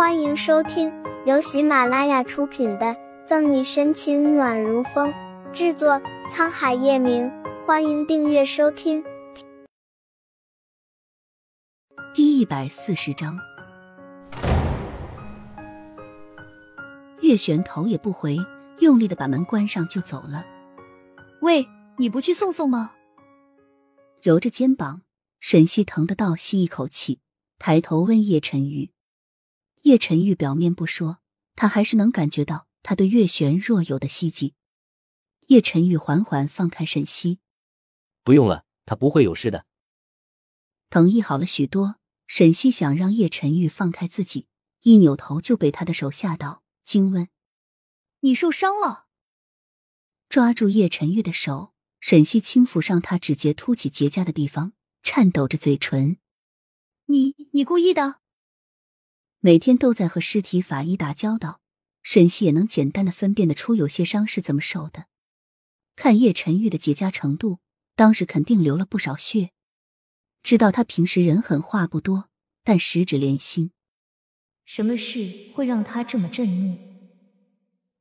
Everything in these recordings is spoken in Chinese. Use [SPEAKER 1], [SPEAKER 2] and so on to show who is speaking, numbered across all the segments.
[SPEAKER 1] 欢迎收听由喜马拉雅出品的《赠你深情暖如风》，制作沧海夜明。欢迎订阅收听。
[SPEAKER 2] 第一百四十章，月璇头也不回，用力的把门关上就走了。
[SPEAKER 3] 喂，你不去送送吗？
[SPEAKER 2] 揉着肩膀，沈西疼的倒吸一口气，抬头问叶晨玉。叶晨玉表面不说，他还是能感觉到他对月璇若有的希冀。叶晨玉缓缓放开沈西，
[SPEAKER 4] 不用了，他不会有事的。
[SPEAKER 2] 疼意好了许多，沈西想让叶晨玉放开自己，一扭头就被他的手吓到，惊问：“
[SPEAKER 3] 你受伤了？”
[SPEAKER 2] 抓住叶晨玉的手，沈西轻抚上他指节凸起结痂的地方，颤抖着嘴唇：“
[SPEAKER 3] 你你故意的？”
[SPEAKER 2] 每天都在和尸体法医打交道，沈西也能简单的分辨得出有些伤是怎么受的。看叶晨玉的结痂程度，当时肯定流了不少血。知道他平时人狠话不多，但十指连心。
[SPEAKER 3] 什么事会让他这么震怒？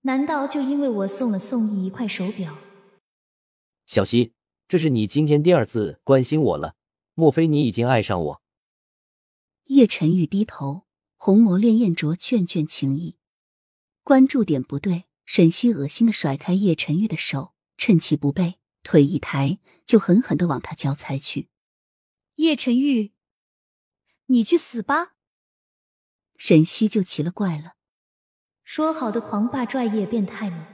[SPEAKER 3] 难道就因为我送了宋毅一块手表？
[SPEAKER 4] 小溪，这是你今天第二次关心我了，莫非你已经爱上我？
[SPEAKER 2] 叶晨玉低头。红眸潋滟着眷眷情意，关注点不对，沈西恶心的甩开叶晨玉的手，趁其不备，腿一抬，就狠狠的往他脚踩去。
[SPEAKER 3] 叶晨玉，你去死吧！
[SPEAKER 2] 沈西就奇了怪了，
[SPEAKER 3] 说好的狂霸拽叶变态呢？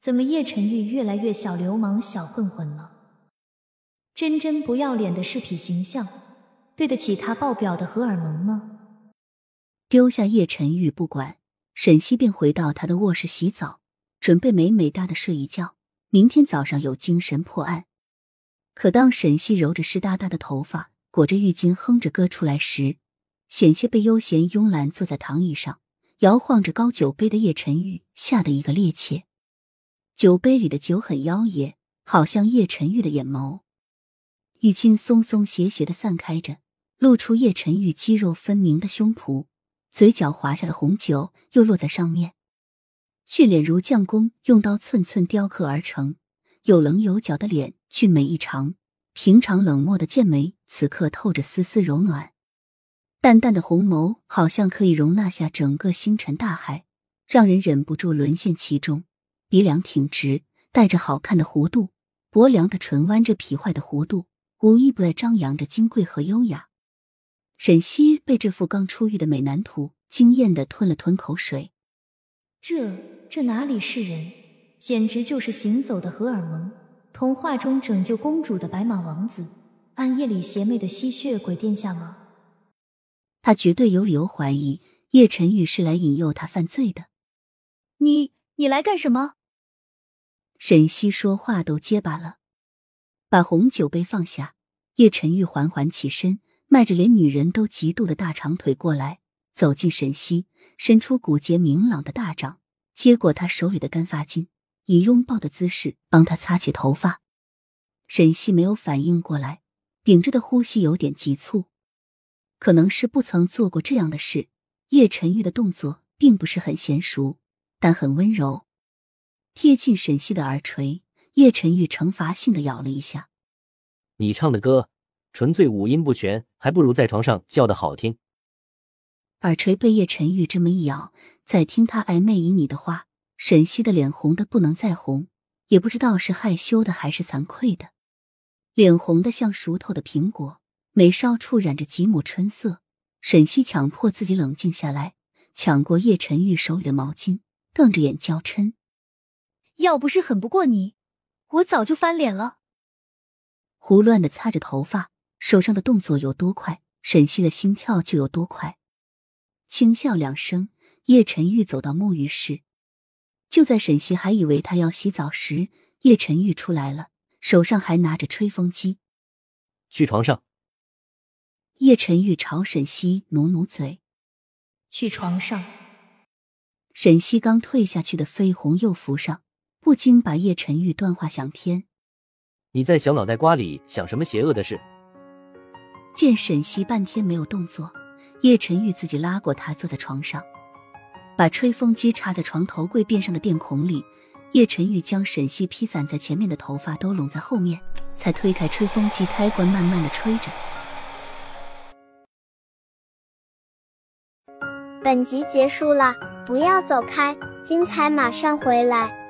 [SPEAKER 3] 怎么叶晨玉越来越小流氓、小混混了？真真不要脸的饰品形象，对得起他爆表的荷尔蒙吗？
[SPEAKER 2] 丢下叶晨玉不管，沈西便回到他的卧室洗澡，准备美美哒的睡一觉，明天早上有精神破案。可当沈西揉着湿哒哒的头发，裹着浴巾哼着歌出来时，险些被悠闲慵懒坐在躺椅上摇晃着高酒杯的叶晨玉吓得一个趔趄。酒杯里的酒很妖冶，好像叶晨玉的眼眸。浴巾松松斜斜的散开着，露出叶晨玉肌肉分明的胸脯。嘴角滑下的红酒又落在上面，俊脸如匠工用刀寸寸雕刻而成，有棱有角的脸俊美异常。平常冷漠的剑眉此刻透着丝丝柔暖，淡淡的红眸好像可以容纳下整个星辰大海，让人忍不住沦陷其中。鼻梁挺直，带着好看的弧度，薄凉的唇弯着痞坏的弧度，无一不在张扬着金贵和优雅。沈西被这副刚出狱的美男图惊艳的吞了吞口水，
[SPEAKER 3] 这这哪里是人，简直就是行走的荷尔蒙，童话中拯救公主的白马王子，暗夜里邪魅的吸血鬼殿下吗？
[SPEAKER 2] 他绝对有理由怀疑叶晨玉是来引诱他犯罪的。
[SPEAKER 3] 你你来干什么？
[SPEAKER 2] 沈西说话都结巴了，把红酒杯放下，叶晨玉缓缓起身。迈着连女人都嫉妒的大长腿过来，走进沈西，伸出骨节明朗的大掌，接过他手里的干发巾，以拥抱的姿势帮他擦起头发。沈西没有反应过来，屏着的呼吸有点急促，可能是不曾做过这样的事。叶晨玉的动作并不是很娴熟，但很温柔。贴近沈西的耳垂，叶晨玉惩罚性的咬了一下：“
[SPEAKER 4] 你唱的歌。”纯粹五音不全，还不如在床上叫的好听。
[SPEAKER 2] 耳垂被叶晨玉这么一咬，再听他暧昧旖旎的话，沈西的脸红的不能再红，也不知道是害羞的还是惭愧的，脸红的像熟透的苹果，眉梢处染着几抹春色。沈西强迫自己冷静下来，抢过叶晨玉手里的毛巾，瞪着眼娇嗔：“
[SPEAKER 3] 要不是狠不过你，我早就翻脸了。”
[SPEAKER 2] 胡乱的擦着头发。手上的动作有多快，沈西的心跳就有多快。轻笑两声，叶晨玉走到沐浴室。就在沈西还以为他要洗澡时，叶晨玉出来了，手上还拿着吹风机。
[SPEAKER 4] 去床上。
[SPEAKER 2] 叶晨玉朝沈西努努嘴。
[SPEAKER 3] 去床上。
[SPEAKER 2] 沈西刚退下去的绯红又浮上，不禁把叶晨玉断话想天。
[SPEAKER 4] 你在小脑袋瓜里想什么邪恶的事？
[SPEAKER 2] 见沈西半天没有动作，叶晨玉自己拉过他坐在床上，把吹风机插在床头柜边上的电孔里。叶晨玉将沈西披散在前面的头发都拢在后面，才推开吹风机开关，慢慢的吹着。
[SPEAKER 1] 本集结束了，不要走开，精彩马上回来。